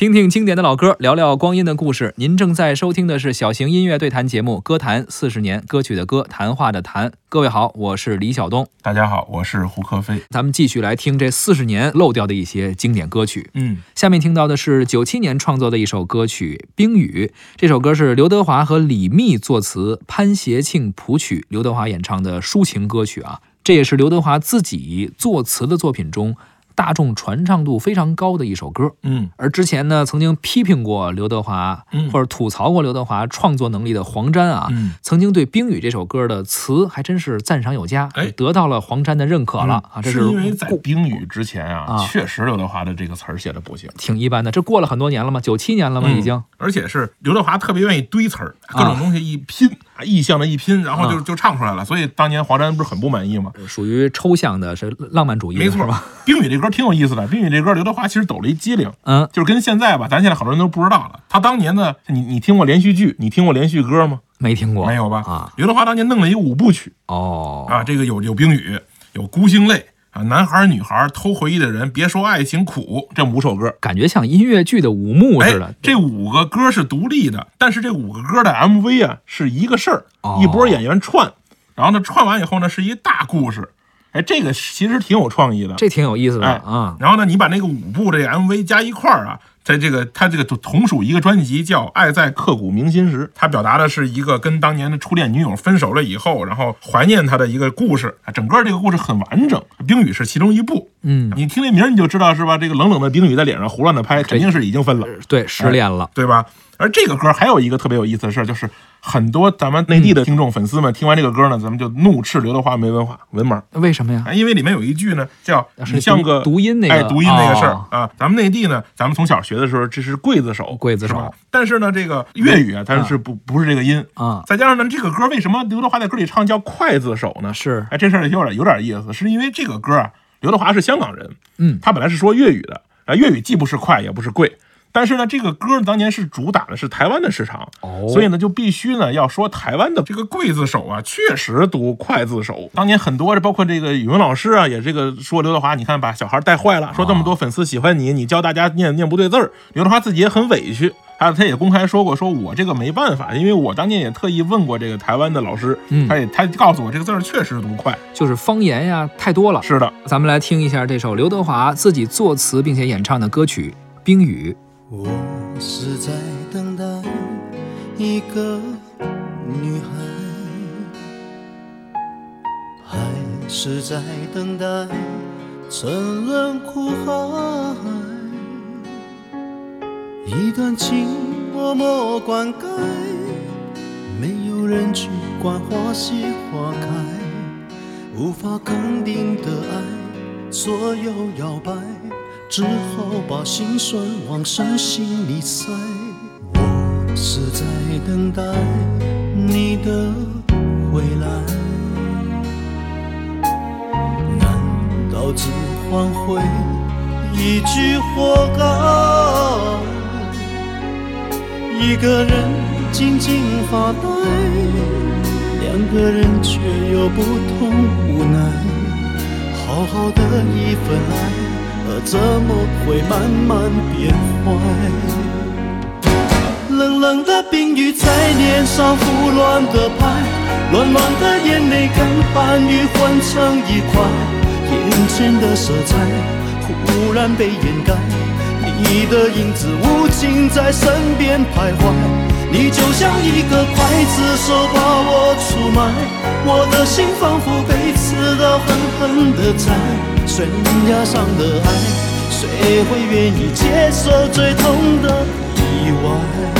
听听经典的老歌，聊聊光阴的故事。您正在收听的是小型音乐对谈节目《歌坛四十年》，歌曲的歌，谈话的谈。各位好，我是李晓东。大家好，我是胡克飞。咱们继续来听这四十年漏掉的一些经典歌曲。嗯，下面听到的是九七年创作的一首歌曲《冰雨》。这首歌是刘德华和李密作词，潘协庆谱曲，刘德华演唱的抒情歌曲啊。这也是刘德华自己作词的作品中。大众传唱度非常高的一首歌，嗯，而之前呢，曾经批评过刘德华，或者吐槽过刘德华创作能力的黄沾啊，曾经对《冰雨》这首歌的词还真是赞赏有加，哎，得到了黄沾的认可了啊。这是因为在《冰雨》之前啊，确实刘德华的这个词儿写的不行，挺一般的。这过了很多年了吗？九七年了吗？已经，而且是刘德华特别愿意堆词儿，各种东西一拼。意象的一拼，然后就就唱出来了，所以当年华山不是很不满意吗？属于抽象的，是浪漫主义，没错吧？冰雨这歌挺有意思的，冰雨这歌刘德华其实抖了一机灵，嗯，就是跟现在吧，咱现在好多人都不知道了。他当年呢，你你听过连续剧，你听过连续歌吗？没听过，没有吧？啊，刘德华当年弄了一五部曲，哦，啊，这个有有冰雨，有孤星泪。啊，男孩女孩偷回忆的人，别说爱情苦。这五首歌感觉像音乐剧的五幕似的。这五个歌是独立的，但是这五个歌的 MV 啊是一个事儿，一波演员串，然后呢串完以后呢是一大故事。哎，这个其实挺有创意的，这挺有意思的啊。然后呢，你把那个五部这 MV 加一块儿啊。在这个，他这个同属一个专辑，叫《爱在刻骨铭心时》，他表达的是一个跟当年的初恋女友分手了以后，然后怀念他的一个故事。整个这个故事很完整，《冰雨》是其中一部。嗯，你听这名你就知道是吧？这个冷冷的冰雨在脸上胡乱的拍，肯定是已经分了，对，失恋了，对吧？而这个歌还有一个特别有意思的事儿，就是很多咱们内地的听众粉丝们听完这个歌呢，咱们就怒斥刘德华没文化、文盲。为什么呀？因为里面有一句呢，叫“你像个读音那个，哎，读音那个事儿啊。”咱们内地呢，咱们从小学的时候，这是刽子手，刽子手。但是呢，这个粤语啊，它是不不是这个音啊。再加上呢，这个歌为什么刘德华在歌里唱叫“刽子手”呢？是，哎，这事儿有点有点意思，是因为这个歌啊，刘德华是香港人，嗯，他本来是说粤语的啊，粤语既不是快也不是贵。但是呢，这个歌当年是主打的是台湾的市场，所以呢就必须呢要说台湾的这个刽子手啊，确实读筷子手。当年很多包括这个语文老师啊，也这个说刘德华，你看把小孩带坏了，说这么多粉丝喜欢你，你教大家念念不对字儿。刘德华自己也很委屈，他他也公开说过，说我这个没办法，因为我当年也特意问过这个台湾的老师，他也他告诉我这个字儿确实读快，就是方言呀太多了。是的，咱们来听一下这首刘德华自己作词并且演唱的歌曲《冰雨》。我是在等待一个女孩，还是在等待沉沦苦海？一段情默默灌溉，没有人去管花谢花开，无法肯定的爱左右摇摆。只好把心酸往深心里塞。我是在等待你的回来，难道只换回一句活该？一个人静静发呆，两个人却有不同无奈。好好的一份爱。怎么会慢慢变坏？冷冷的冰雨在脸上胡乱的拍，乱乱的眼泪跟寒雨混成一块，眼前的色彩忽然被掩盖，你的影子无情在身边徘徊，你就像一个刽子手把我出卖，我的心仿佛被刺刀狠狠的宰。悬崖上的爱，谁会愿意接受最痛的意外？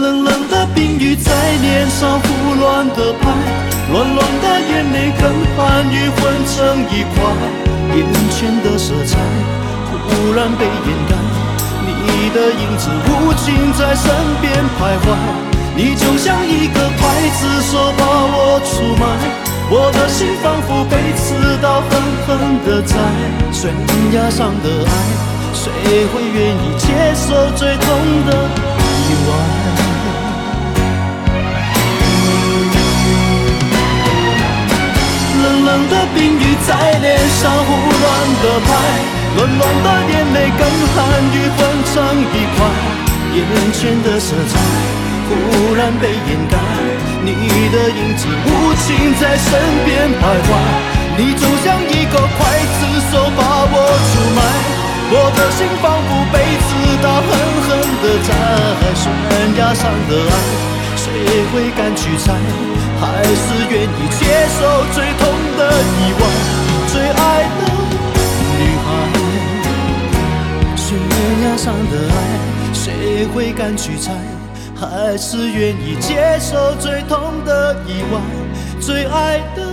冷冷的冰雨在脸上胡乱的拍，乱乱的眼泪跟寒雨混成一块，眼前的色彩忽然被掩盖，你的影子无情在身边徘徊，你就像一个刽子手把我出卖，我的心仿佛被刺刀狠狠的宰，悬崖上的爱，谁会愿意接受最痛的？冷的冰雨在脸上胡乱的拍，暖暖的眼泪跟寒雨混成一块，眼前的色彩忽然被掩盖，你的影子无情在身边徘徊，你就像一个刽子手把我出卖，我的心仿佛被刺刀狠狠的宰，悬崖上的爱。谁会敢去猜？还是愿意接受最痛的意外？最爱的女孩，悬崖上的爱，谁会敢去猜？还是愿意接受最痛的意外？最爱的。